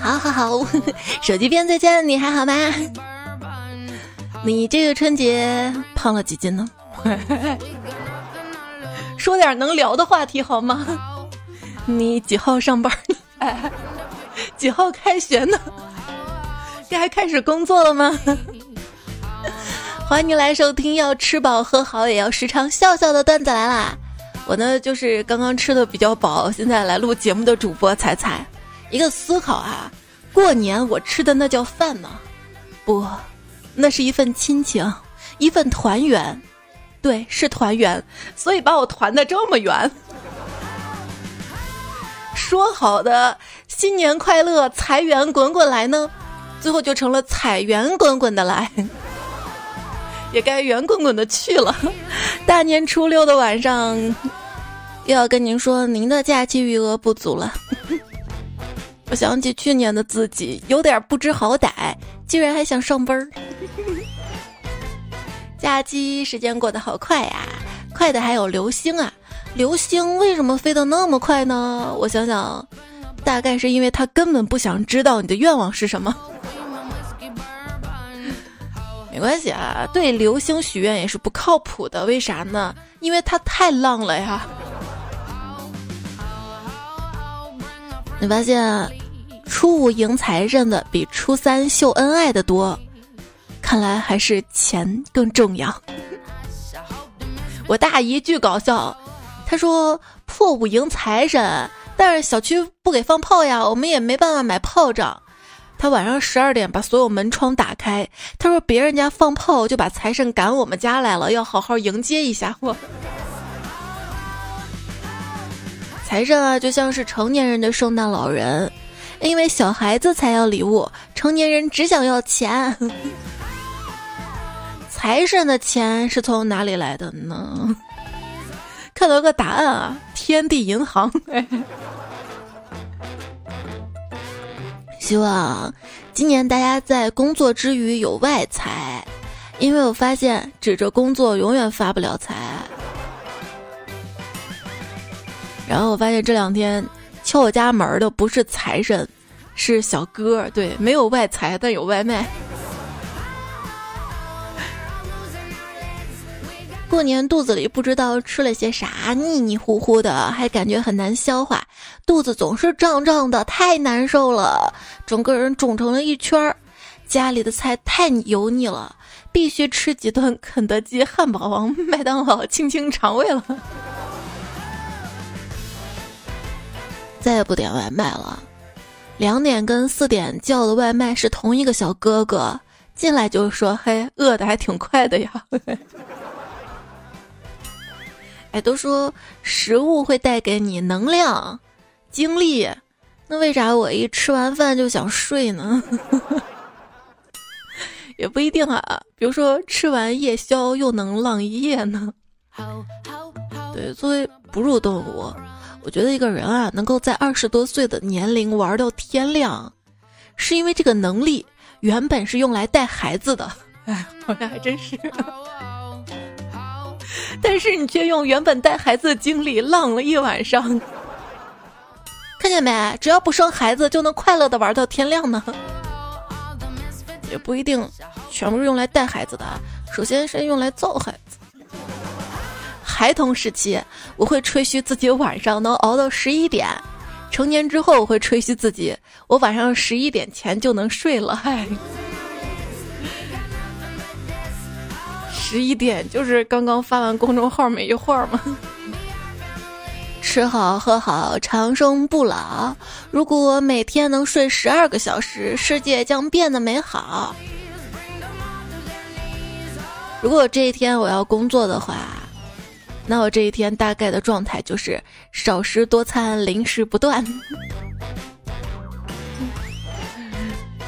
好好好，手机边再见，你还好吗？你这个春节胖了几斤呢？说点能聊的话题好吗？你几号上班？几号开学呢？该开始工作了吗？欢迎你来收听，要吃饱喝好，也要时常笑笑的段子来啦！我呢，就是刚刚吃的比较饱，现在来录节目的主播彩彩。一个思考啊，过年我吃的那叫饭吗？不，那是一份亲情，一份团圆。对，是团圆，所以把我团的这么圆。说好的新年快乐，财源滚滚来呢，最后就成了财源滚滚的来。也该圆滚滚的去了。大年初六的晚上，又要跟您说，您的假期余额不足了。我想起去年的自己，有点不知好歹，居然还想上班儿。假期时间过得好快呀，快的还有流星啊！流星为什么飞得那么快呢？我想想，大概是因为他根本不想知道你的愿望是什么。没关系啊，对流星许愿也是不靠谱的。为啥呢？因为他太浪了呀。你发现初五迎财神的比初三秀恩爱的多，看来还是钱更重要。我大姨巨搞笑，她说破五迎财神，但是小区不给放炮呀，我们也没办法买炮仗。他晚上十二点把所有门窗打开，他说别人家放炮就把财神赶我们家来了，要好好迎接一下我。财神啊，就像是成年人的圣诞老人，因为小孩子才要礼物，成年人只想要钱。财神的钱是从哪里来的呢？看到个答案啊，天地银行。希望今年大家在工作之余有外财，因为我发现指着工作永远发不了财。然后我发现这两天敲我家门的不是财神，是小哥。对，没有外财，但有外卖。过年肚子里不知道吃了些啥，腻腻糊糊的，还感觉很难消化，肚子总是胀胀的，太难受了，整个人肿成了一圈儿。家里的菜太油腻了，必须吃几顿肯德基、汉堡王、麦当劳清清肠胃了。再也不点外卖了，两点跟四点叫的外卖是同一个小哥哥，进来就说：“嘿，饿的还挺快的呀。”哎，都说食物会带给你能量、精力，那为啥我一吃完饭就想睡呢？也不一定啊，比如说吃完夜宵又能浪一夜呢。对，作为哺乳动物，我觉得一个人啊，能够在二十多岁的年龄玩到天亮，是因为这个能力原本是用来带孩子的。哎，好像还真是。但是你却用原本带孩子的精力浪了一晚上，看见没？只要不生孩子，就能快乐的玩到天亮呢。也不一定，全部是用来带孩子的。首先是用来造孩子。孩童时期，我会吹嘘自己晚上能熬到十一点；成年之后，我会吹嘘自己我晚上十一点前就能睡了。嗨。十一点就是刚刚发完公众号没一会儿吗？吃好喝好，长生不老。如果每天能睡十二个小时，世界将变得美好。如果这一天我要工作的话，那我这一天大概的状态就是少食多餐，零食不断。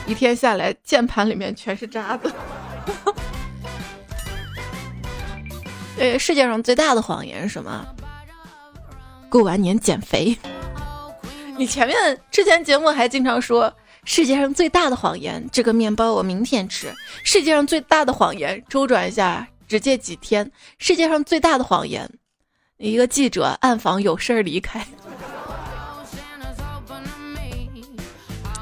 一天下来，键盘里面全是渣子。对，世界上最大的谎言是什么？过完年减肥。你前面之前节目还经常说世界上最大的谎言，这个面包我明天吃。世界上最大的谎言，周转一下只借几天。世界上最大的谎言，一个记者暗访有事儿离开。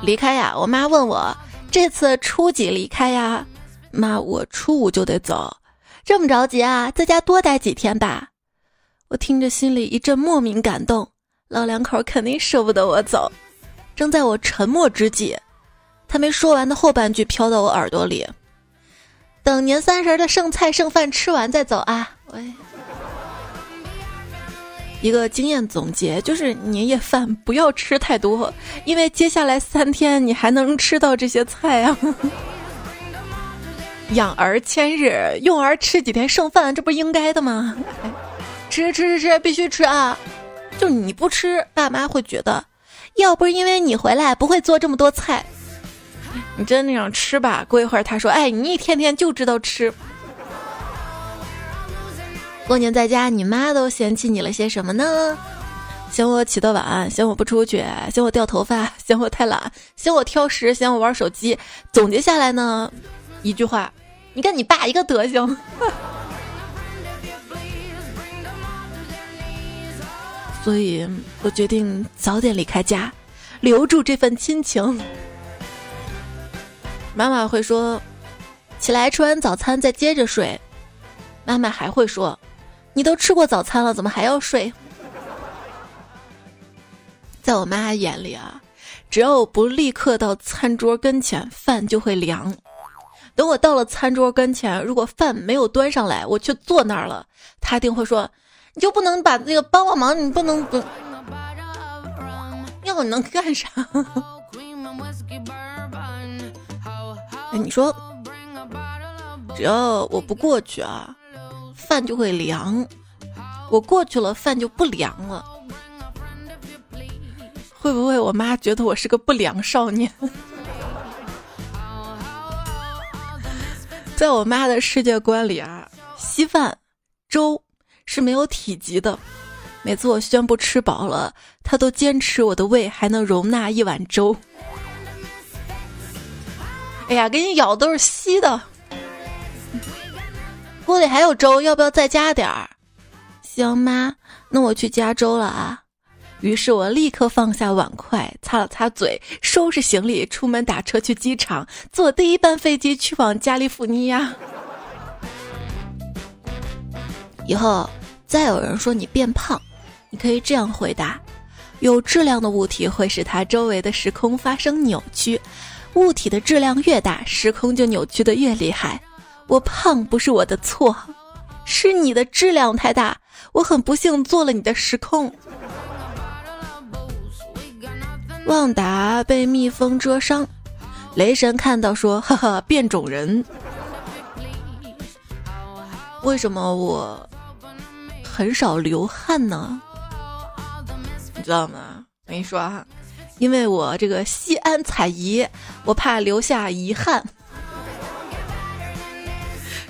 离开呀！我妈问我这次初几离开呀？妈，我初五就得走，这么着急啊？在家多待几天吧。我听着心里一阵莫名感动，老两口肯定舍不得我走。正在我沉默之际，他没说完的后半句飘到我耳朵里：“等年三十的剩菜剩饭吃完再走啊！”喂。一个经验总结就是，年夜饭不要吃太多，因为接下来三天你还能吃到这些菜啊。养儿千日，用儿吃几天剩饭，这不是应该的吗？吃吃吃吃，必须吃啊！就你不吃，爸妈会觉得，要不是因为你回来，不会做这么多菜。你真那样吃吧，过一会儿他说，哎，你一天天就知道吃。过年在家，你妈都嫌弃你了些什么呢？嫌我起得晚，嫌我不出去，嫌我掉头发，嫌我太懒，嫌我挑食，嫌我玩手机。总结下来呢，一句话：你看你爸一个德行。所以我决定早点离开家，留住这份亲情。妈妈会说：起来吃完早餐再接着睡。妈妈还会说。你都吃过早餐了，怎么还要睡？在我妈眼里啊，只要我不立刻到餐桌跟前，饭就会凉。等我到了餐桌跟前，如果饭没有端上来，我却坐那儿了，她一定会说：“你就不能把那个帮帮忙？你不能不？要你能干啥？” 哎，你说，只要我不过去啊。饭就会凉，我过去了，饭就不凉了。会不会我妈觉得我是个不良少年？在我妈的世界观里啊，稀饭、粥是没有体积的。每次我宣布吃饱了，她都坚持我的胃还能容纳一碗粥。哎呀，给你舀都是稀的。锅里还有粥，要不要再加点儿？行妈，那我去加粥了啊。于是我立刻放下碗筷，擦了擦嘴，收拾行李，出门打车去机场，坐第一班飞机去往加利福尼亚。以后再有人说你变胖，你可以这样回答：有质量的物体会使它周围的时空发生扭曲，物体的质量越大，时空就扭曲的越厉害。我胖不是我的错，是你的质量太大。我很不幸做了你的时空。旺达被蜜蜂蛰伤，雷神看到说：“哈哈，变种人。”为什么我很少流汗呢？你知道吗？我跟你说啊，因为我这个西安采遗，我怕留下遗憾。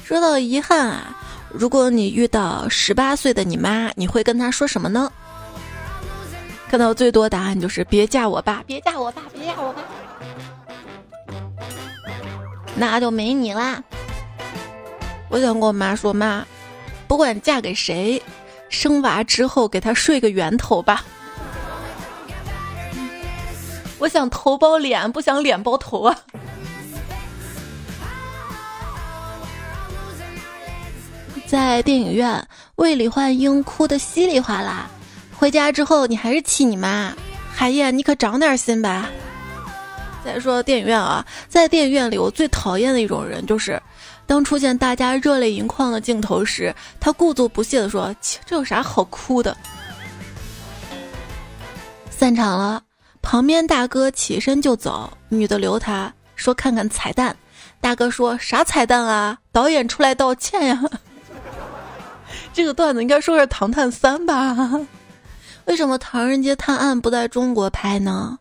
说到遗憾啊，如果你遇到十八岁的你妈，你会跟她说什么呢？看到最多答案就是别嫁我爸，别嫁我爸，别嫁我爸，那就没你啦。我想跟我妈说，妈，不管嫁给谁，生娃之后给他睡个圆头吧。我想头包脸，不想脸包头啊。在电影院，为李焕英哭得稀里哗啦。回家之后，你还是气你妈，海燕，你可长点心吧。再说电影院啊，在电影院里，我最讨厌的一种人就是，当出现大家热泪盈眶的镜头时，他故作不屑地说：“切，这有啥好哭的？”散场了，旁边大哥起身就走，女的留他说：“看看彩蛋。”大哥说：“啥彩蛋啊？导演出来道歉呀。”这个段子应该说是《唐探三》吧？为什么《唐人街探案》不在中国拍呢？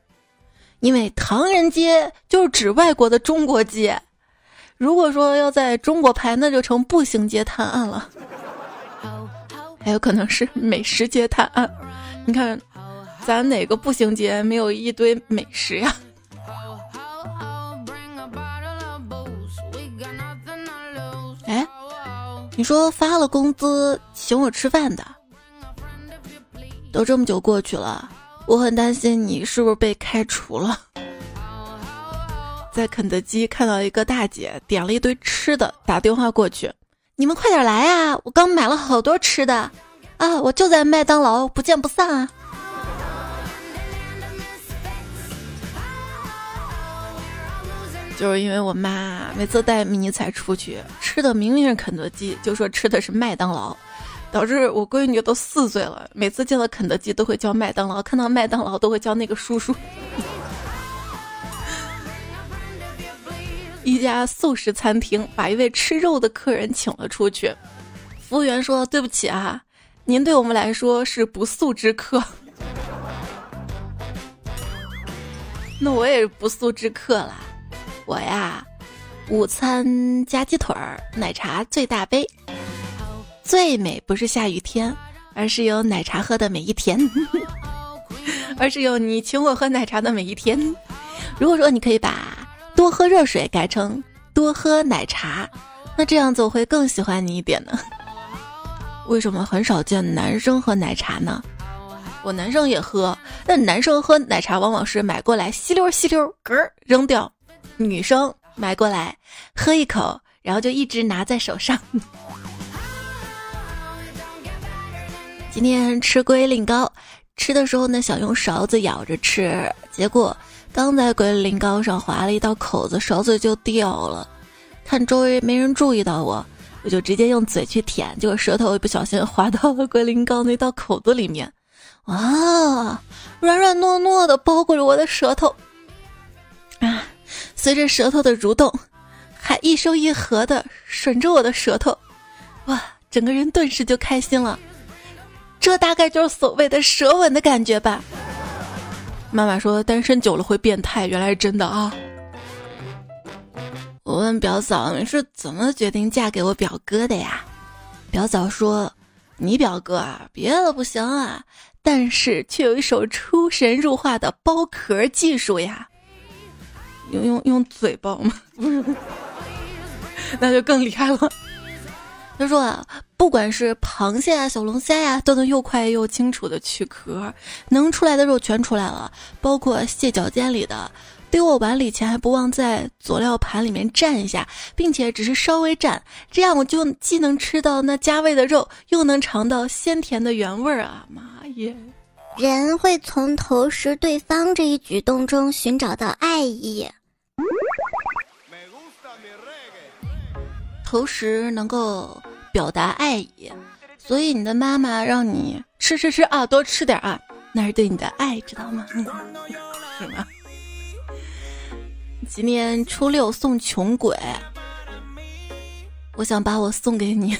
因为唐人街就是指外国的中国街。如果说要在中国拍，那就成步行街探案了。还有可能是美食街探案。你看，咱哪个步行街没有一堆美食呀？哎你说发了工资请我吃饭的，都这么久过去了，我很担心你是不是被开除了。在肯德基看到一个大姐点了一堆吃的，打电话过去，你们快点来呀！我刚买了好多吃的，啊，我就在麦当劳，不见不散啊！就是因为我妈每次带迷你彩出去吃的明明是肯德基，就说吃的是麦当劳，导致我闺女都四岁了，每次见到肯德基都会叫麦当劳，看到麦当劳都会叫那个叔叔。一家素食餐厅把一位吃肉的客人请了出去，服务员说：“对不起啊，您对我们来说是不速之客。”那我也是不速之客啦。我呀，午餐加鸡腿儿，奶茶最大杯。最美不是下雨天，而是有奶茶喝的每一天，而是有你请我喝奶茶的每一天。如果说你可以把多喝热水改成多喝奶茶，那这样子我会更喜欢你一点呢。为什么很少见男生喝奶茶呢？我男生也喝，但男生喝奶茶往往是买过来吸溜吸溜，嗝儿扔掉。女生买过来喝一口，然后就一直拿在手上。今天吃龟苓膏，吃的时候呢想用勺子舀着吃，结果刚在龟苓膏上划了一道口子，勺子就掉了。看周围没人注意到我，我就直接用嘴去舔，结果舌头一不小心滑到了龟苓膏那道口子里面，哇，软软糯糯的包裹着我的舌头，啊。随着舌头的蠕动，还一收一合的吮着我的舌头，哇，整个人顿时就开心了。这大概就是所谓的舌吻的感觉吧。妈妈说单身久了会变态，原来是真的啊。我问表嫂你是怎么决定嫁给我表哥的呀？表嫂说，你表哥啊，别的不行啊，但是却有一手出神入化的剥壳技术呀。用用用嘴巴吗？不是，那就更厉害了。他说啊，不管是螃蟹啊、小龙虾呀，都能又快又清楚的去壳，能出来的肉全出来了，包括蟹脚尖里的。丢我碗里前，还不忘在佐料盘里面蘸一下，并且只是稍微蘸，这样我就既能吃到那加味的肉，又能尝到鲜甜的原味儿啊！妈耶！人会从投食对方这一举动中寻找到爱意。投食能够表达爱意，所以你的妈妈让你吃吃吃啊，多吃点啊，那是对你的爱，知道吗？是吗？今年初六送穷鬼，我想把我送给你。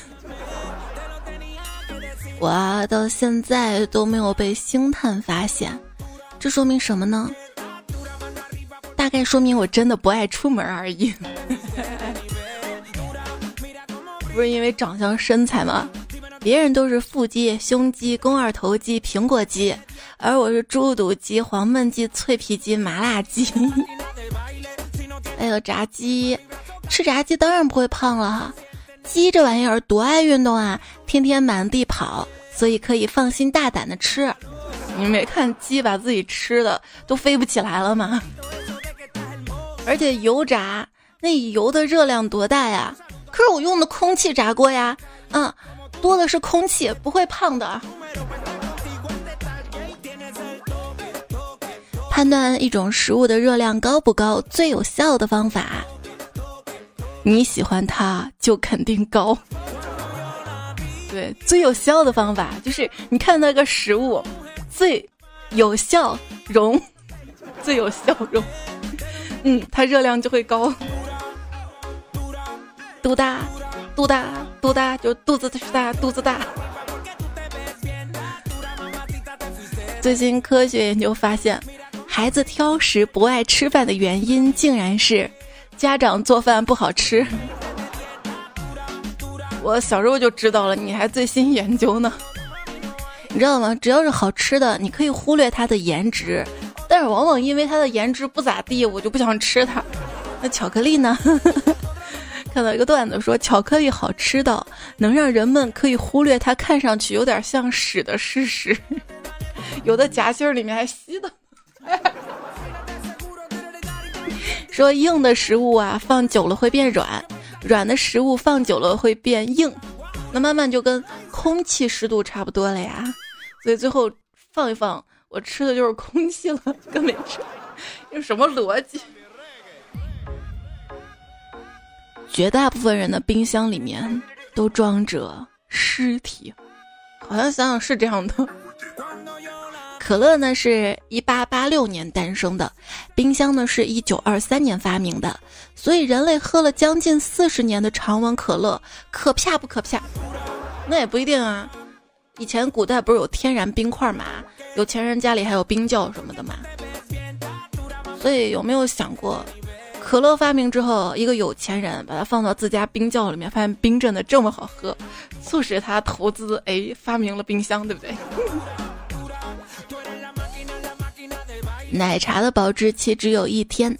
我啊，到现在都没有被星探发现，这说明什么呢？大概说明我真的不爱出门而已。不是因为长相身材吗？别人都是腹肌、胸肌、肱二头肌、苹果肌，而我是猪肚鸡、黄焖鸡、脆皮鸡、麻辣鸡。还有炸鸡，吃炸鸡当然不会胖了哈。鸡这玩意儿多爱运动啊，天天满地跑，所以可以放心大胆的吃。你没看鸡把自己吃的都飞不起来了吗？而且油炸那油的热量多大呀？可是我用的空气炸锅呀，嗯，多的是空气，不会胖的。判断一种食物的热量高不高，最有效的方法，你喜欢它就肯定高。对，最有效的方法就是你看那个食物，最有效容，最有效容，嗯，它热量就会高。肚大，肚大，肚大，就肚子大，肚子大。最近科学研究发现，孩子挑食不爱吃饭的原因，竟然是家长做饭不好吃。我小时候就知道了，你还最新研究呢？你知道吗？只要是好吃的，你可以忽略它的颜值，但是往往因为它的颜值不咋地，我就不想吃它。那巧克力呢？看到一个段子说，巧克力好吃到能让人们可以忽略它看上去有点像屎的事实，有的夹心里面还吸的。说硬的食物啊放久了会变软，软的食物放久了会变硬，那慢慢就跟空气湿度差不多了呀。所以最后放一放，我吃的就是空气了，跟没吃有什么逻辑？绝大部分人的冰箱里面都装着尸体，好像想想是这样的。可乐呢是一八八六年诞生的，冰箱呢是一九二三年发明的，所以人类喝了将近四十年的常温可乐，可怕不可怕？那也不一定啊。以前古代不是有天然冰块嘛，有钱人家里还有冰窖什么的嘛。所以有没有想过？可乐发明之后，一个有钱人把它放到自家冰窖里面，发现冰镇的这么好喝，促使他投资，哎，发明了冰箱，对不对？奶茶的保质期只有一天，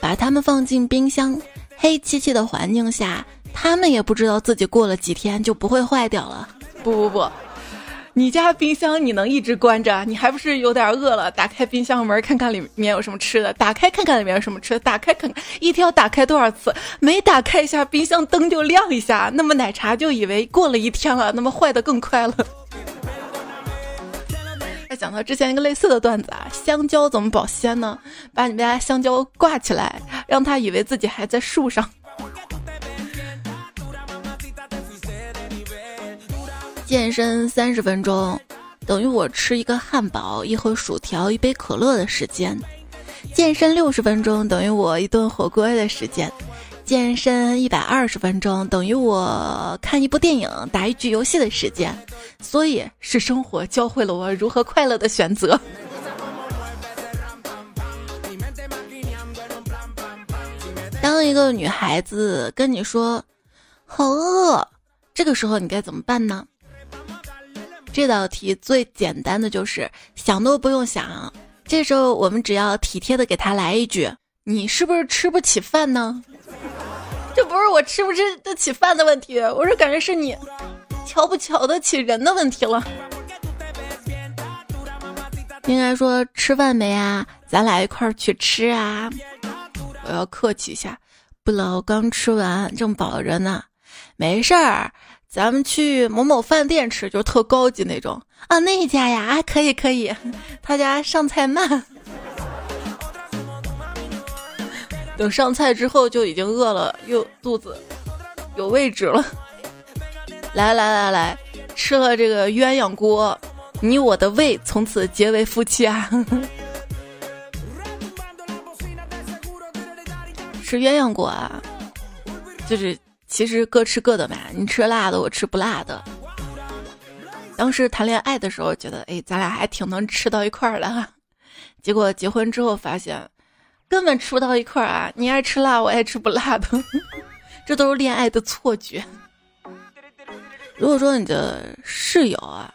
把它们放进冰箱，黑漆漆的环境下，他们也不知道自己过了几天就不会坏掉了。不不不。你家冰箱你能一直关着？你还不是有点饿了？打开冰箱门看看里面有什么吃的，打开看看里面有什么吃的，打开看看，一天要打开多少次？每打开一下冰箱灯就亮一下，那么奶茶就以为过了一天了，那么坏的更快了。再讲到之前一个类似的段子啊，香蕉怎么保鲜呢？把你们家香蕉挂起来，让他以为自己还在树上。健身三十分钟，等于我吃一个汉堡、一盒薯条、一杯可乐的时间；健身六十分钟，等于我一顿火锅的时间；健身一百二十分钟，等于我看一部电影、打一局游戏的时间。所以，是生活教会了我如何快乐的选择。当一个女孩子跟你说“好饿”，这个时候你该怎么办呢？这道题最简单的就是想都不用想，这时候我们只要体贴的给她来一句：“你是不是吃不起饭呢？”这不是我吃不吃得起饭的问题，我是感觉是你瞧不瞧得起人的问题了。应该说吃饭没啊？咱俩一块儿去吃啊！我要客气一下，不了，我刚吃完，正饱着呢，没事儿。咱们去某某饭店吃，就是特高级那种啊，那一家呀，可以可以，他家上菜慢，等上菜之后就已经饿了，又肚子有位置了。来来来来，吃了这个鸳鸯锅，你我的胃从此结为夫妻啊！吃鸳鸯锅啊，就是。其实各吃各的嘛，你吃辣的，我吃不辣的。当时谈恋爱的时候觉得，哎，咱俩还挺能吃到一块儿的。结果结婚之后发现，根本吃不到一块儿啊！你爱吃辣，我爱吃不辣的，这都是恋爱的错觉。如果说你的室友啊，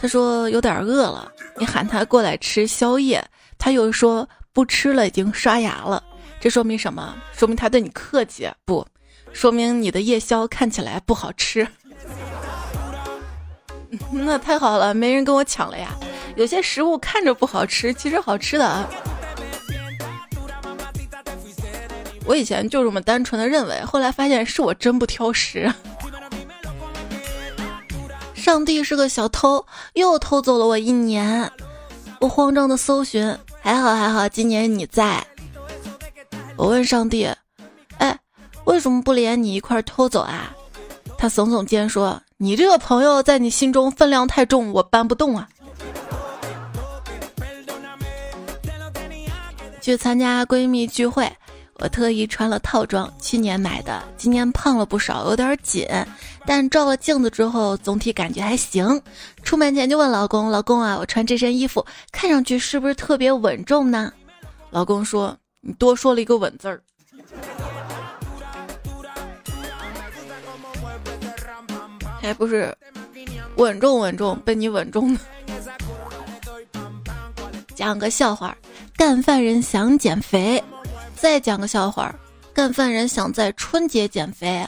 他说有点饿了，你喊他过来吃宵夜，他又说不吃了，已经刷牙了，这说明什么？说明他对你客气不？说明你的夜宵看起来不好吃，那太好了，没人跟我抢了呀。有些食物看着不好吃，其实好吃的啊。我以前就这么单纯的认为，后来发现是我真不挑食。上帝是个小偷，又偷走了我一年。我慌张的搜寻，还好还好，今年你在。我问上帝。哎为什么不连你一块偷走啊？他耸耸肩说：“你这个朋友在你心中分量太重，我搬不动啊。”去参加闺蜜聚会，我特意穿了套装，去年买的，今年胖了不少，有点紧，但照了镜子之后，总体感觉还行。出门前就问老公：“老公啊，我穿这身衣服看上去是不是特别稳重呢？”老公说：“你多说了一个稳字儿。”还不是稳重稳重被你稳重的。讲个笑话，干饭人想减肥。再讲个笑话，干饭人想在春节减肥。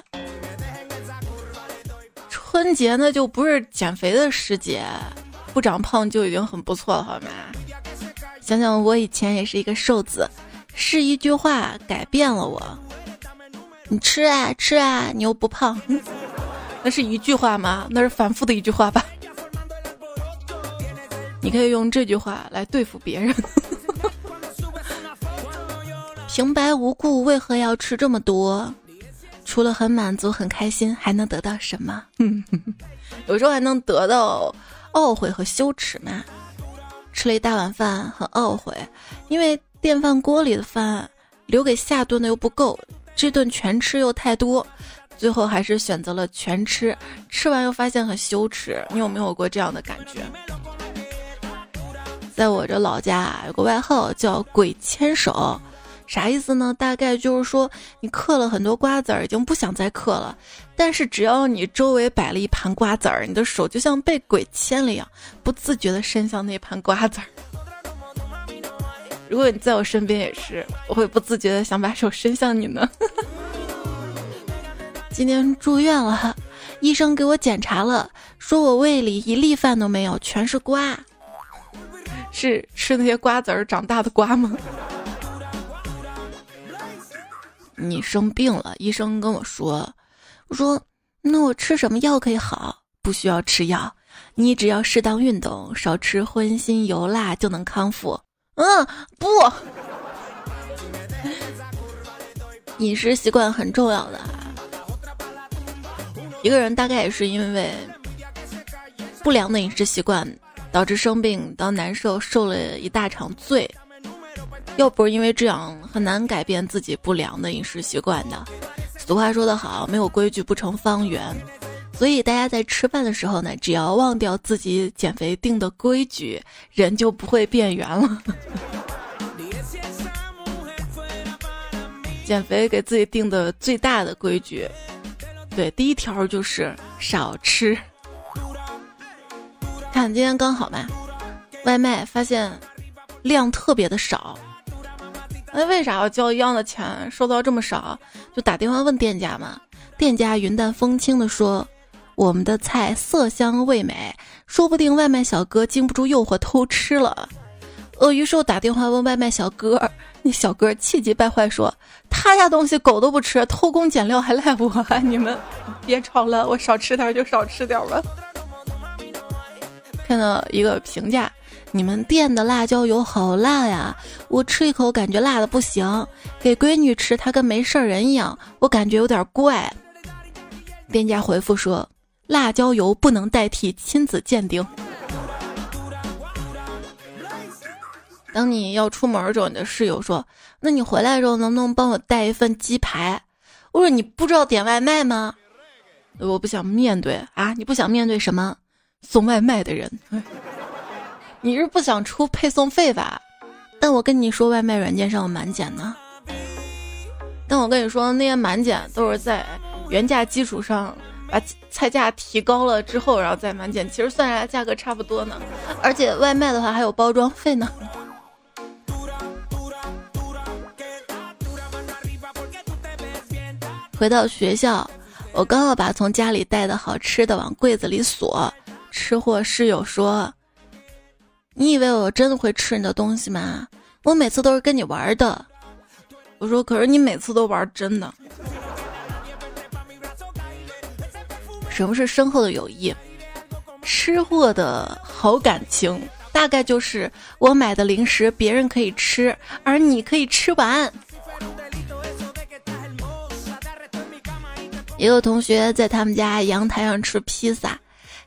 春节呢就不是减肥的时节，不长胖就已经很不错了，好吗？想想我以前也是一个瘦子，是一句话改变了我。你吃啊吃啊，你又不胖，那是一句话吗？那是反复的一句话吧？你可以用这句话来对付别人。平白无故为何要吃这么多？除了很满足、很开心，还能得到什么？有时候还能得到懊悔和羞耻嘛。吃了一大碗饭，很懊悔，因为电饭锅里的饭留给下顿的又不够，这顿全吃又太多，最后还是选择了全吃。吃完又发现很羞耻。你有没有过这样的感觉？在我这老家有个外号叫“鬼牵手”。啥意思呢？大概就是说，你嗑了很多瓜子儿，已经不想再嗑了。但是只要你周围摆了一盘瓜子儿，你的手就像被鬼牵了一样，不自觉地伸向那盘瓜子儿。如果你在我身边也是，我会不自觉地想把手伸向你呢。今天住院了，医生给我检查了，说我胃里一粒饭都没有，全是瓜。是吃那些瓜子儿长大的瓜吗？你生病了，医生跟我说：“我说，那我吃什么药可以好？不需要吃药，你只要适当运动，少吃荤腥油辣就能康复。”嗯，不，饮食习惯很重要的。一个人大概也是因为不良的饮食习惯，导致生病到难受，受了一大场罪。要不是因为这样，很难改变自己不良的饮食习惯的。俗话说得好，没有规矩不成方圆。所以大家在吃饭的时候呢，只要忘掉自己减肥定的规矩，人就不会变圆了。减肥给自己定的最大的规矩，对，第一条就是少吃。看今天刚好嘛，外卖发现量特别的少。那为啥要交一样的钱，收到这么少？就打电话问店家嘛。店家云淡风轻的说：“我们的菜色香味美，说不定外卖小哥经不住诱惑偷吃了。”鳄鱼兽打电话问外卖小哥，那小哥气急败坏说：“他家东西狗都不吃，偷工减料还赖我？你们别吵了，我少吃点就少吃点吧。”看到一个评价。你们店的辣椒油好辣呀！我吃一口感觉辣的不行，给闺女吃她跟没事人一样，我感觉有点怪。店家回复说：辣椒油不能代替亲子鉴定。当你要出门的时候，你的室友说：“那你回来的时候能不能帮我带一份鸡排？”我说：“你不知道点外卖吗？”我不想面对啊！你不想面对什么？送外卖的人。你是不想出配送费吧？但我跟你说，外卖软件上有满减呢。但我跟你说，那些满减都是在原价基础上把菜价提高了之后，然后再满减，其实算下来价格差不多呢。而且外卖的话还有包装费呢。回到学校，我刚要把从家里带的好吃的往柜子里锁，吃货室友说。你以为我真的会吃你的东西吗？我每次都是跟你玩的。我说，可是你每次都玩真的。什么是深厚的友谊？吃货的好感情，大概就是我买的零食别人可以吃，而你可以吃完。一个同学在他们家阳台上吃披萨，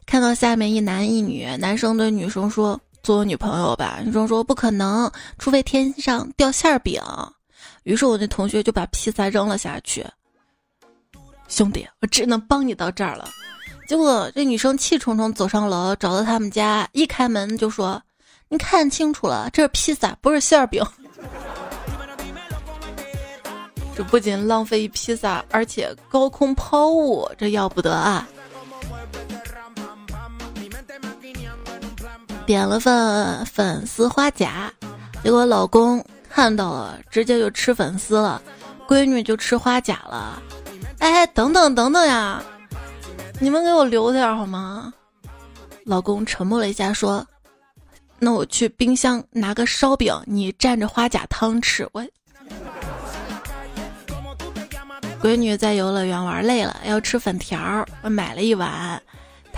看到下面一男一女，男生对女生说。做我女朋友吧，女生说不可能，除非天上掉馅饼。于是我那同学就把披萨扔了下去。兄弟，我只能帮你到这儿了。结果这女生气冲冲走上楼，找到他们家，一开门就说：“你看清楚了，这是披萨，不是馅饼。”这不仅浪费一披萨，而且高空抛物，这要不得啊！点了份粉丝花甲，结果老公看到了，直接就吃粉丝了，闺女就吃花甲了。哎，等等等等呀，你们给我留点好吗？老公沉默了一下，说：“那我去冰箱拿个烧饼，你蘸着花甲汤吃。”我。闺女在游乐园玩累了，要吃粉条儿，我买了一碗，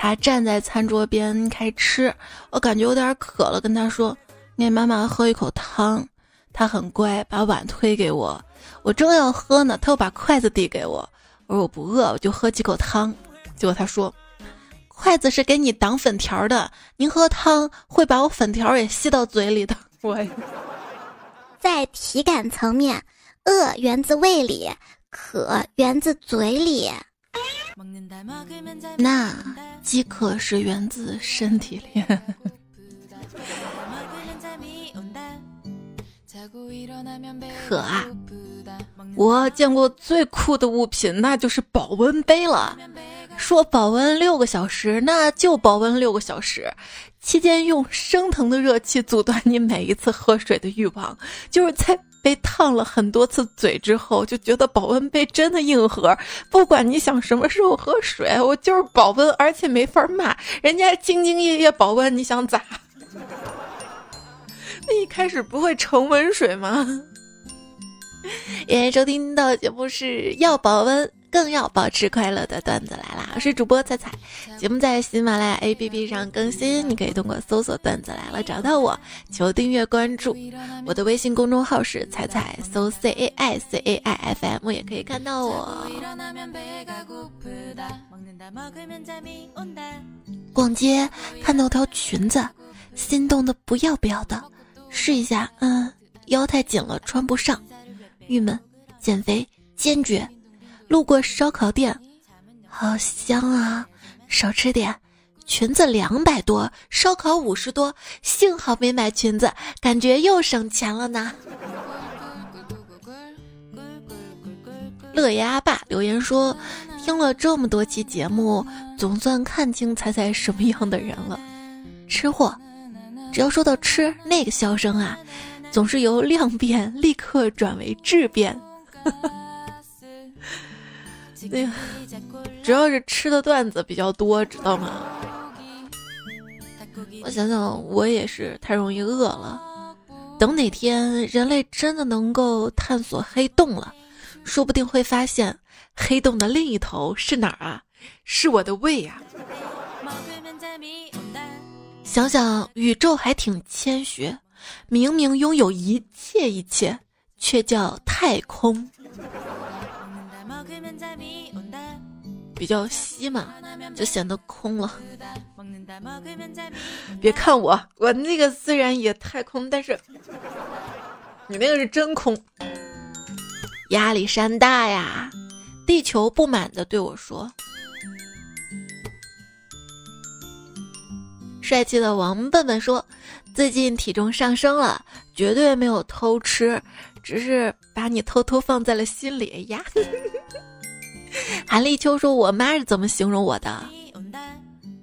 她站在餐桌边开吃，我感觉有点渴了，跟他说：“给妈妈喝一口汤。”他很乖，把碗推给我。我正要喝呢，他又把筷子递给我。我说我不饿，我就喝几口汤。结果他说：“筷子是给你挡粉条的，您喝汤会把我粉条也吸到嘴里的。”我在体感层面，饿源自胃里，渴源自嘴里。那饥渴是源自身体里。渴啊！我见过最酷的物品，那就是保温杯了。说保温六个小时，那就保温六个小时。期间用升腾的热气阻断你每一次喝水的欲望，就是在被烫了很多次嘴之后，就觉得保温杯真的硬核。不管你想什么时候喝水，我就是保温，而且没法骂人家兢兢业业保温，你想咋？那一开始不会盛温水吗？也收听到节目是要保温。更要保持快乐的段子来啦！我是主播彩彩，节目在喜马拉雅 APP 上更新，你可以通过搜索“段子来了”找到我，求订阅关注。我的微信公众号是彩彩，搜 C A I C A I F M 也可以看到我。逛街看到条裙子，心动的不要不要的，试一下，嗯，腰太紧了穿不上，郁闷，减肥坚决。路过烧烤店，好香啊！少吃点。裙子两百多，烧烤五十多，幸好没买裙子，感觉又省钱了呢。乐爷阿爸留言说：“听了这么多期节目，总算看清彩彩什么样的人了。吃货，只要说到吃，那个笑声啊，总是由量变立刻转为质变。”那个主要是吃的段子比较多，知道吗？我想想，我也是太容易饿了。等哪天人类真的能够探索黑洞了，说不定会发现黑洞的另一头是哪儿啊？是我的胃呀！想想宇宙还挺谦虚，明明拥有一切一切，却叫太空。比较稀嘛，就显得空了。别看我，我那个虽然也太空，但是 你那个是真空。压力山大呀！地球不满的对我说：“帅气的王笨笨说，最近体重上升了，绝对没有偷吃，只是把你偷偷放在了心里呀。”韩立秋说：“我妈是怎么形容我的？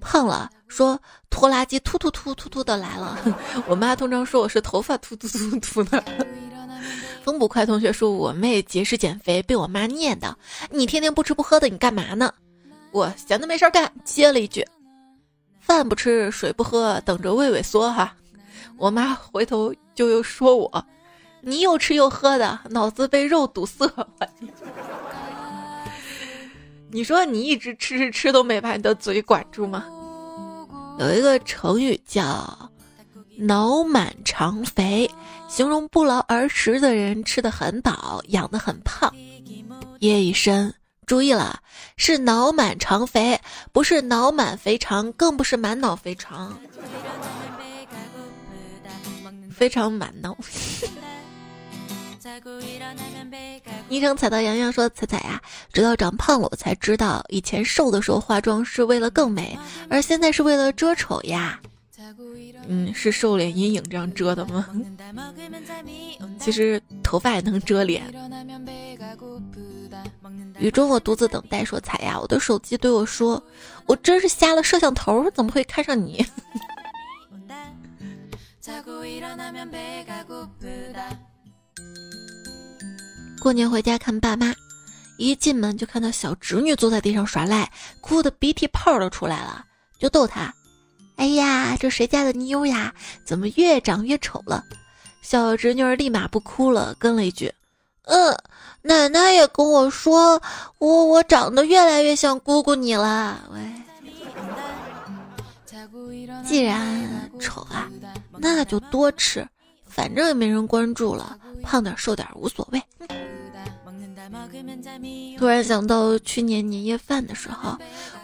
胖了，说拖拉机突突突突突的来了。我妈通常说我是头发突突突突的。”风不快同学说：“我妹节食减肥，被我妈念叨，你天天不吃不喝的，你干嘛呢？”我闲的没事干，接了一句：“饭不吃，水不喝，等着胃萎缩哈。”我妈回头就又说我：“你又吃又喝的，脑子被肉堵塞了。”你说你一直吃吃吃都没把你的嘴管住吗？有一个成语叫“脑满肠肥”，形容不劳而食的人吃的很饱，养的很胖。夜已深，注意了，是脑满肠肥，不是脑满肥肠，更不是满脑肥肠，非常满脑。昵称踩到洋洋说：“彩彩呀，直到长胖了，我才知道以前瘦的时候化妆是为了更美，而现在是为了遮丑呀。嗯，是瘦脸阴影这样遮的吗？其实头发也能遮脸。”雨中我独自等待说：“彩呀，我的手机对我说，我真是瞎了摄像头，怎么会看上你？” 过年回家看爸妈，一进门就看到小侄女坐在地上耍赖，哭的鼻涕泡都出来了，就逗她：“哎呀，这谁家的妞呀？怎么越长越丑了？”小侄女儿立马不哭了，跟了一句：“嗯，奶奶也跟我说，我我长得越来越像姑姑你了。喂，既然丑啊，那就多吃，反正也没人关注了，胖点瘦点无所谓。突然想到去年年夜饭的时候，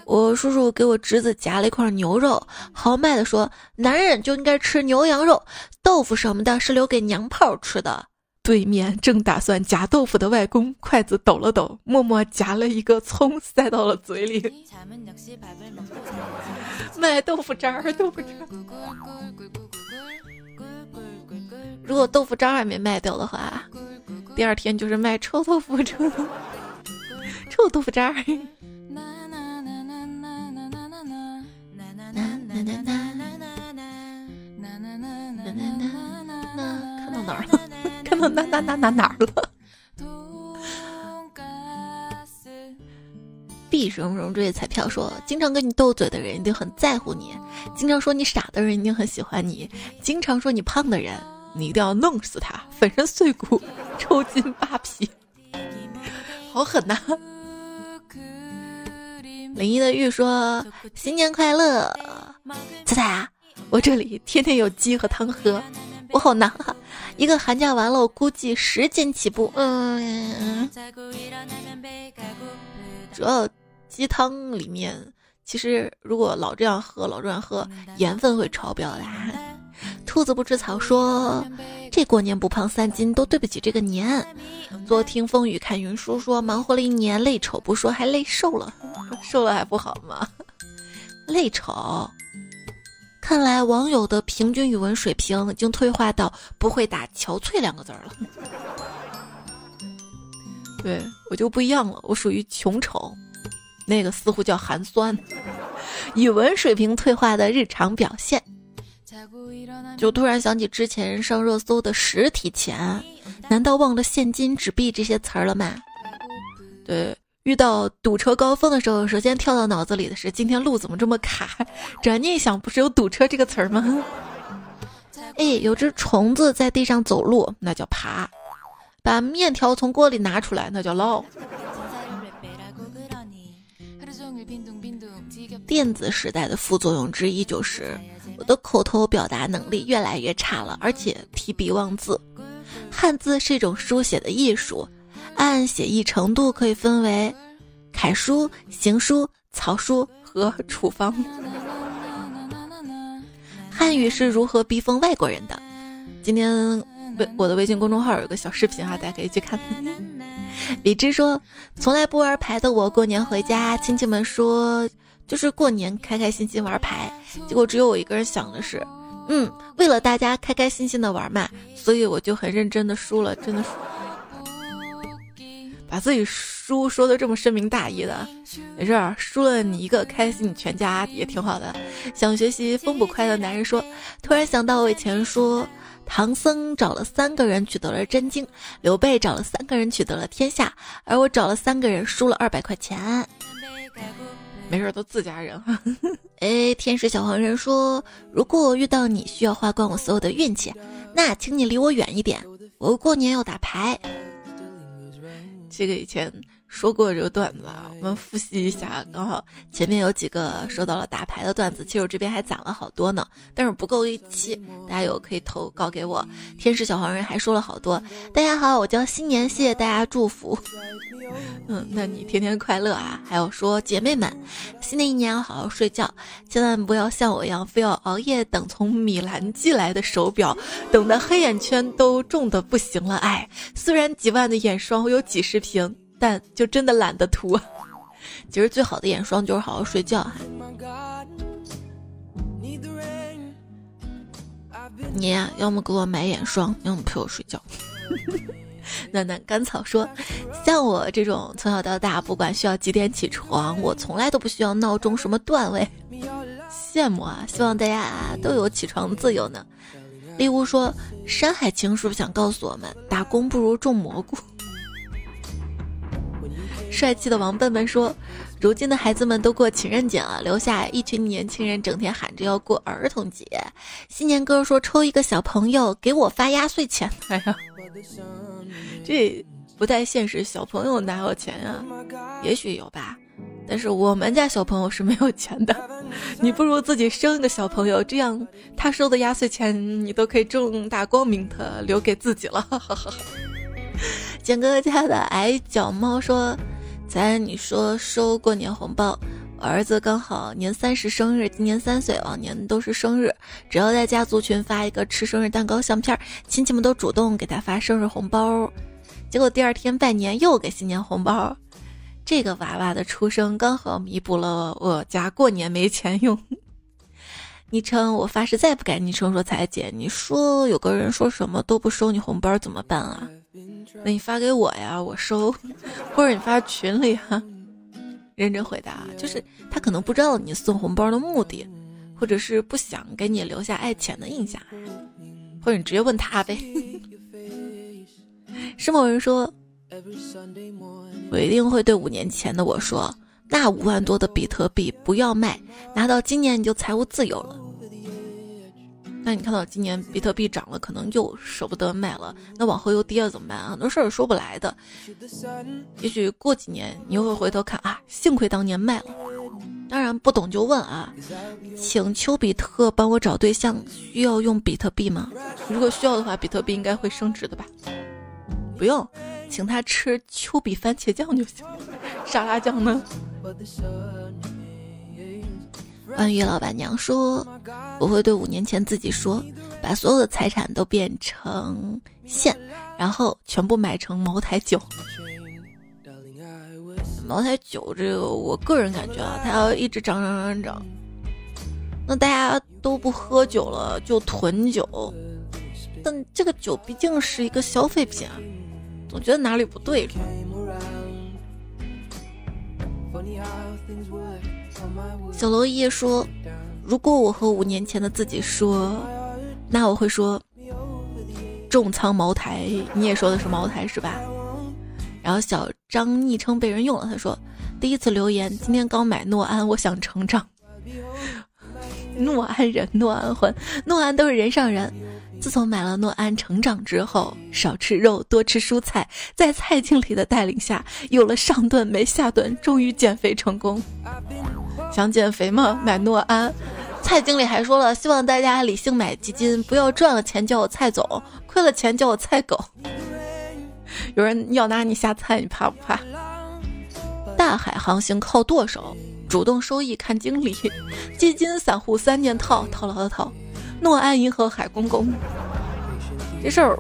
我叔叔给我侄子夹了一块牛肉，豪迈的说：“男人就应该吃牛羊肉，豆腐什么的是留给娘炮吃的。”对面正打算夹豆腐的外公，筷子抖了抖，默默夹了一个葱塞到了嘴里。卖豆腐渣儿，豆腐渣。如果豆腐渣还没卖掉的话，第二天就是卖臭豆腐，臭臭豆腐渣儿。看到哪儿了？看到哪哪哪哪哪儿了？毕什荣这些彩票说，经常跟你斗嘴的人一定很在乎你，经常说你傻的人一定很喜欢你，经常说你胖的人，你一定要弄死他，粉身碎骨，抽筋扒皮，好狠呐！林一的玉说新年快乐，仔仔啊，我这里天天有鸡和汤喝。我好难啊！一个寒假完了，我估计十斤起步。嗯，主要鸡汤里面，其实如果老这样喝，老这样喝，盐分会超标的。兔子不吃草说：“这过年不胖三斤，都对不起这个年。”昨听风雨看云舒说：“忙活了一年，累丑不说，还累瘦了，瘦了还不好吗？累丑。”看来网友的平均语文水平已经退化到不会打“憔悴”两个字了。对我就不一样了，我属于穷丑，那个似乎叫寒酸。语文水平退化的日常表现，就突然想起之前上热搜的实体钱，难道忘了现金、纸币这些词儿了吗？对。遇到堵车高峰的时候，首先跳到脑子里的是今天路怎么这么卡？转念一想，不是有堵车这个词儿吗？哎，有只虫子在地上走路，那叫爬；把面条从锅里拿出来，那叫捞。电子时代的副作用之一就是我的口头表达能力越来越差了，而且提笔忘字。汉字是一种书写的艺术。按写意程度可以分为楷书、行书、草书和处方。汉语是如何逼疯外国人的？今天微我的微信公众号有个小视频哈，大家可以去看。李枝说：“从来不玩牌的我，过年回家，亲戚们说就是过年开开心心玩牌，结果只有我一个人想的是，嗯，为了大家开开心心的玩嘛，所以我就很认真的输了，真的是。”把自己输说的这么深明大义的，没事儿，输了你一个开心，你全家也挺好的。想学习风捕快的男人说，突然想到我以前说，唐僧找了三个人取得了真经，刘备找了三个人取得了天下，而我找了三个人输了二百块钱。没事，都自家人哈。哎，天使小黄人说，如果遇到你需要花光我所有的运气，那请你离我远一点，我过年要打牌。这个以前说过这个段子啊，我们复习一下。刚好前面有几个说到了打牌的段子，其实我这边还攒了好多呢，但是不够一期，大家有可以投稿给我。天使小黄人还说了好多，大家好，我叫新年，谢谢大家祝福。嗯，那你天天快乐啊！还有说姐妹们，新的一年要好好睡觉，千万不要像我一样非要熬夜等从米兰寄来的手表，等的黑眼圈都重的不行了。哎，虽然几万的眼霜我有几十瓶，但就真的懒得涂。其实最好的眼霜就是好好睡觉哈。你呀，要么给我买眼霜，要么陪我睡觉。暖暖甘草说：“像我这种从小到大，不管需要几点起床，我从来都不需要闹钟什么段位。羡慕啊！希望大家都有起床自由呢。”丽乌说：“山海情是不是想告诉我们，打工不如种蘑菇？”帅气的王笨笨说：“如今的孩子们都过情人节了，留下一群年轻人整天喊着要过儿童节。新年歌说抽一个小朋友给我发压岁钱。”哎呀。这不太现实，小朋友哪有钱呀？也许有吧，但是我们家小朋友是没有钱的。你不如自己生一个小朋友，这样他收的压岁钱你都可以正大光明的留给自己了。简哥家的矮脚猫说：“咱你说收过年红包。”我儿子刚好年三十生日，今年三岁，往年都是生日。只要在家族群发一个吃生日蛋糕相片，亲戚们都主动给他发生日红包。结果第二天拜年又给新年红包。这个娃娃的出生刚好弥补了我家过年没钱用。昵称我发誓再不改昵称说彩姐，你说有个人说什么都不收你红包怎么办啊？那你发给我呀，我收，或者你发群里哈。认真回答，就是他可能不知道你送红包的目的，或者是不想给你留下爱钱的印象，或者你直接问他呗。是某人说，我一定会对五年前的我说，那五万多的比特币不要卖，拿到今年你就财务自由了。那你看到今年比特币涨了，可能又舍不得卖了。那往后又跌了怎么办？很多事儿说不来的。也许过几年你又会回头看啊，幸亏当年卖了。当然不懂就问啊，请丘比特帮我找对象，需要用比特币吗？如果需要的话，比特币应该会升值的吧？不用，请他吃丘比番茄酱就行。沙拉酱呢？万玉老板娘说：“我会对五年前自己说，把所有的财产都变成现，然后全部买成茅台酒。茅台酒这个，我个人感觉啊，它要一直涨涨涨涨，那大家都不喝酒了，就囤酒。但这个酒毕竟是一个消费品啊，总觉得哪里不对。”小罗伊说：“如果我和五年前的自己说，那我会说重仓茅台。你也说的是茅台是吧？”然后小张昵称被人用了，他说：“第一次留言，今天刚买诺安，我想成长。诺安人，诺安魂，诺安都是人上人。”自从买了诺安成长之后，少吃肉，多吃蔬菜，在蔡经理的带领下，有了上顿没下顿，终于减肥成功。想减肥吗？买诺安。蔡经理还说了，希望大家理性买基金，不要赚了钱叫我蔡总，亏了钱叫我蔡狗。有人要拿你下菜，你怕不怕？大海航行靠舵手，主动收益看经理，基金散户三件套，套牢的套。诺安银河海公公，这事儿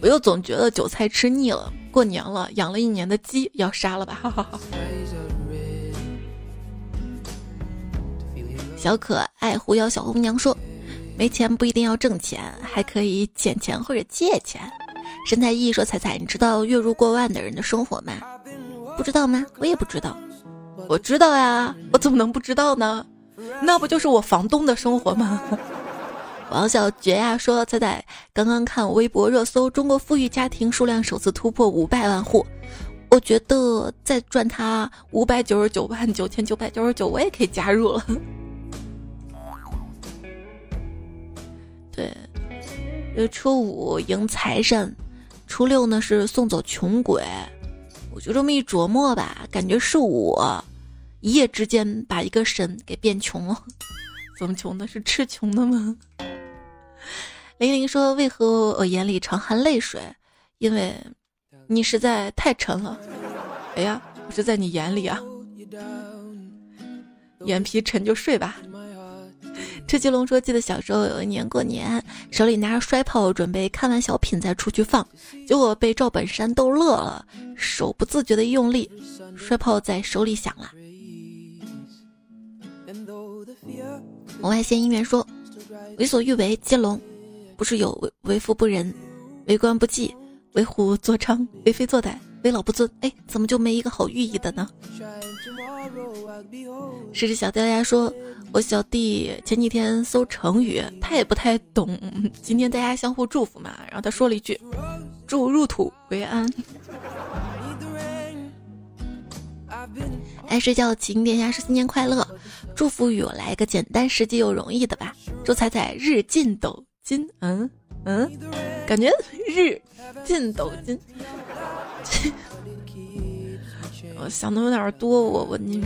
我又总觉得韭菜吃腻了。过年了，养了一年的鸡要杀了吧？哈哈哈。小可爱狐妖小红娘说：“没钱不一定要挣钱，还可以捡钱或者借钱。”神采奕说：“彩彩，你知道月入过万的人的生活吗？不知道吗？我也不知道。我知道呀，我怎么能不知道呢？”那不就是我房东的生活吗？王小绝呀说：“彩彩刚刚看微博热搜，中国富裕家庭数量首次突破五百万户。我觉得再赚他五百九十九万九千九百九十九，我也可以加入了。”对，这初五迎财神，初六呢是送走穷鬼。我就这么一琢磨吧，感觉是我。一夜之间把一个神给变穷了，怎么穷的？是吃穷的吗？玲玲说：“为何我眼里常含泪水？因为，你实在太沉了。哎呀，我是在你眼里啊，眼皮沉就睡吧。”车吉龙说：“记得小时候有一年过年，手里拿着摔炮，准备看完小品再出去放，结果被赵本山逗乐了，手不自觉的用力，摔炮在手里响了。”红外线音源说：“为所欲为，接龙，不是有为为富不仁，为官不济，为虎作伥，为非作歹，为老不尊。哎，怎么就没一个好寓意的呢？”是只小掉牙说：“我小弟前几天搜成语，他也不太懂。今天大家相互祝福嘛，然后他说了一句：‘祝入土为安。’”爱睡觉的晴殿下是新年快乐，祝福语我来一个简单、实际又容易的吧。祝彩彩日进斗金，嗯嗯，感觉日进斗金。我想的有点多，我我你，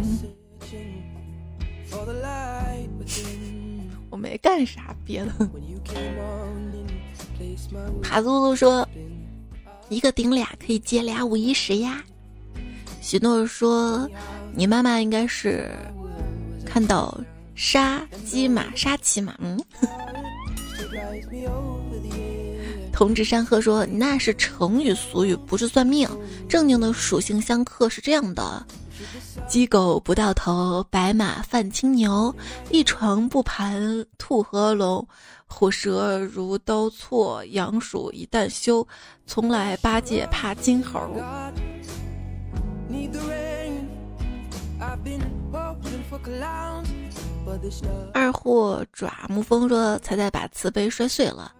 我没干啥别的。卡嘟嘟说，一个顶俩可以接俩五一十呀。许诺说，你妈妈应该是看到杀鸡马杀骑马，嗯。同志山鹤说：“那是成语俗语，不是算命。正经的属性相克是这样的：鸡狗不到头，白马犯青牛，一床不盘兔和龙，虎蛇如刀错，羊鼠一旦休，从来八戒怕金猴。”二货爪木风说：“才在把瓷杯摔碎了。”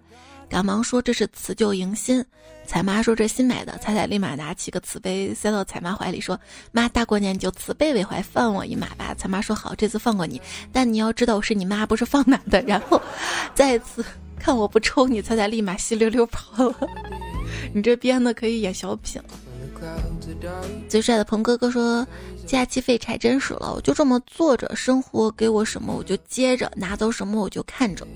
赶忙说这是辞旧迎新，彩妈说这新买的，彩彩立马拿起个瓷杯塞到彩妈怀里说：“妈，大过年你就慈悲为怀，放我一马吧。”彩妈说：“好，这次放过你，但你要知道我是你妈，不是放哪的。”然后再次看我不抽你，彩彩立马稀溜溜跑了。你这编的可以演小品了。最帅的鹏哥哥说：“假期废柴真实了，我就这么坐着，生活给我什么我就接着，拿走什么我就看着。”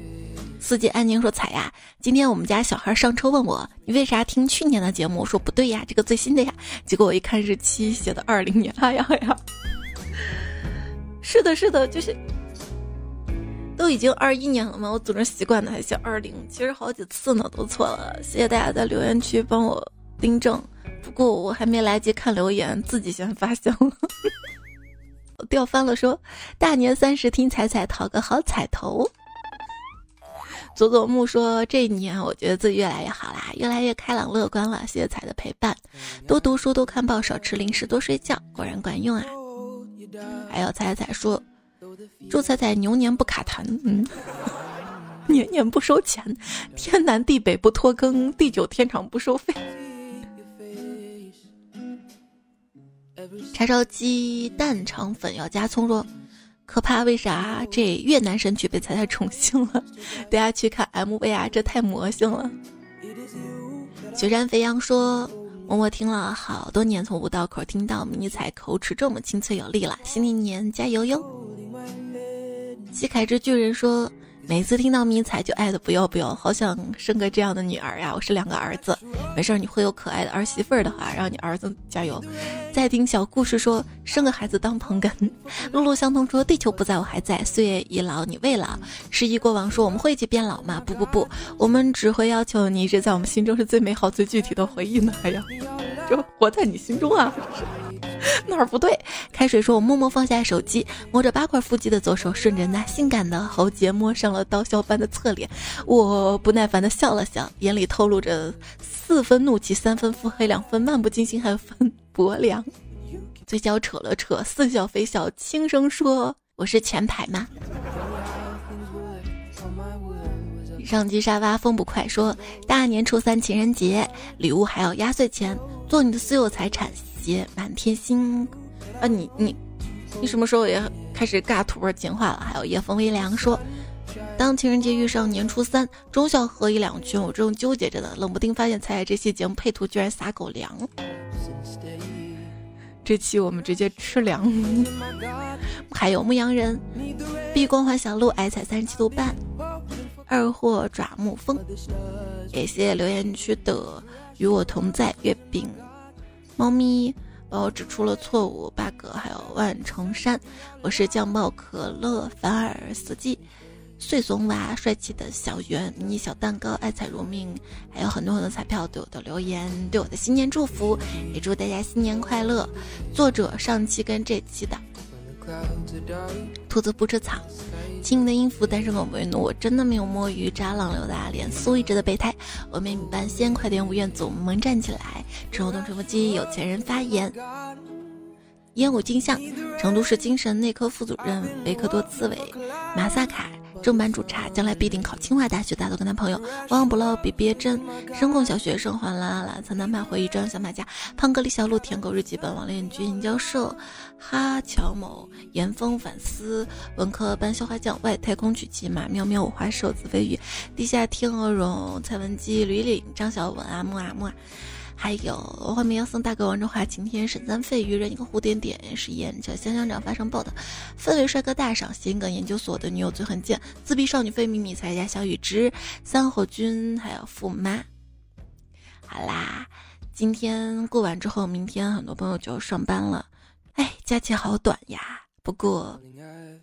四季安宁说：“彩呀，今天我们家小孩上车问我，你为啥听去年的节目？我说不对呀，这个最新的呀。结果我一看日期，写的二零年。哎呀呀，是的，是的，就是都已经二一年了嘛。我总是习惯的还写二零，其实好几次呢都错了。谢谢大家在留言区帮我订正。不过我还没来及看留言，自己先发现了，我掉翻了。说大年三十听彩彩讨个好彩头。”佐佐木说：“这一年我觉得自己越来越好啦，越来越开朗乐观了。谢谢彩的陪伴，多读书，多看报，少吃零食，多睡觉，果然管用啊。”还有彩彩说：“祝彩彩牛年不卡痰，嗯，年年不收钱，天南地北不拖更，地久天长不收费。”柴烧鸡蛋肠粉要加葱说。可怕，为啥这越南神曲被彩彩宠幸了？大家去看 MV 啊，这太魔性了。雪山飞扬说：“默默听了好多年，从五道口听到迷彩口齿这么清脆有力了，新的一年加油哟！”西凯之巨人说。每次听到迷彩就爱的不要不要，好想生个这样的女儿呀！我是两个儿子，没事儿你会有可爱的儿媳妇儿的话，让你儿子加油。再听小故事说生个孩子当捧哏，路路相通说地球不在我还在，岁月已老你未老。时移过往说我们会一起变老吗？不不不，我们只会要求你一直在我们心中是最美好最具体的回忆呢。哎呀，就活在你心中啊。哪儿不对？开水说：“我默默放下手机，摸着八块腹肌的左手，顺着那性感的喉结摸上了了刀削般的侧脸。我不耐烦的笑了笑，眼里透露着四分怒气，三分腹黑，两分漫不经心，还有分薄凉。嘴角扯了扯，似笑非笑，轻声说：我是前排吗？”上机沙发风不快说：“大年初三情人节，礼物还要压岁钱，做你的私有财产。”写满天星，啊你你你什么时候也开始尬土味进化了？还有夜风微凉说，当情人节遇上年初三，忠孝合一两全，我正纠结着呢，冷不丁发现彩彩这期节目配图居然撒狗粮，这期我们直接吃粮。还有牧羊人，碧光环小鹿矮踩三十七度半，二货爪木风，感谢留言区的与我同在月饼。猫咪帮我指出了错误 bug，还有万重山，我是酱爆可乐凡尔四季，碎怂娃帅气的小圆迷你小蛋糕爱财如命，还有很多很多彩票对我的留言，对我的新年祝福，也祝大家新年快乐。作者上期跟这期的。兔子不吃草，轻盈的音符，单身狗不为奴。我真的没有摸鱼，渣浪流的阿莲，苏一直的备胎。我没米半仙，快点五院祖萌站起来。陈活动吹风机，有钱人发言。烟雾镜像，成都市精神内科副主任维克多刺猬，马萨卡。正版主茶，将来必定考清华大学。大头跟男朋友，忘不漏比别真，声控小学生，欢啦啦，曾南派回忆张小马甲，胖哥李小璐，舔狗日记本，王炼军教授，哈乔某，严峰反思，文科班校花酱，外太空取奇马喵喵，五花瘦子飞鱼，地下天鹅绒，蔡文姬，吕岭，张小文，阿木阿木啊。还有画面要送大哥王中华，晴天沈三费，愚人一个蝴蝶点是燕叫香香长发上报的，氛围帅哥大赏，新梗研究所的女友最狠贱，自闭少女费米米才家小雨之，三火君还有富妈。好啦，今天过完之后，明天很多朋友就要上班了，哎，假期好短呀。不过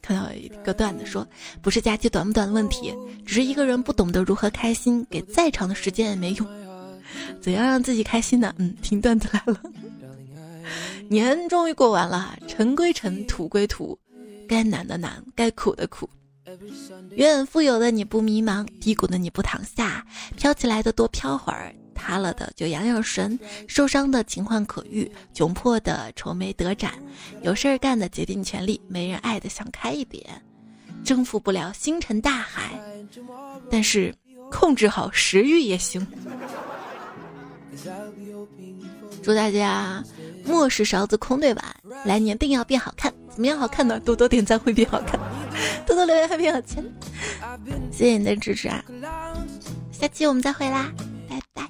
看到一个段子说，不是假期短不短的问题，只是一个人不懂得如何开心，给再长的时间也没用。怎样让自己开心呢？嗯，听段子来了。年终于过完了，尘归尘，土归土，该难的难，该苦的苦。愿富有的你不迷茫，低谷的你不躺下，飘起来的多飘会儿，塌了的就养养神，受伤的情况可愈，窘迫的愁眉得展，有事儿干的竭尽全力，没人爱的想开一点，征服不了星辰大海，但是控制好食欲也行。祝大家末世勺子空对碗，来年定要变好看。怎么样好看呢？多多点赞会变好看，多多留言会变有钱。谢谢你的支持啊！下期我们再会啦，拜拜。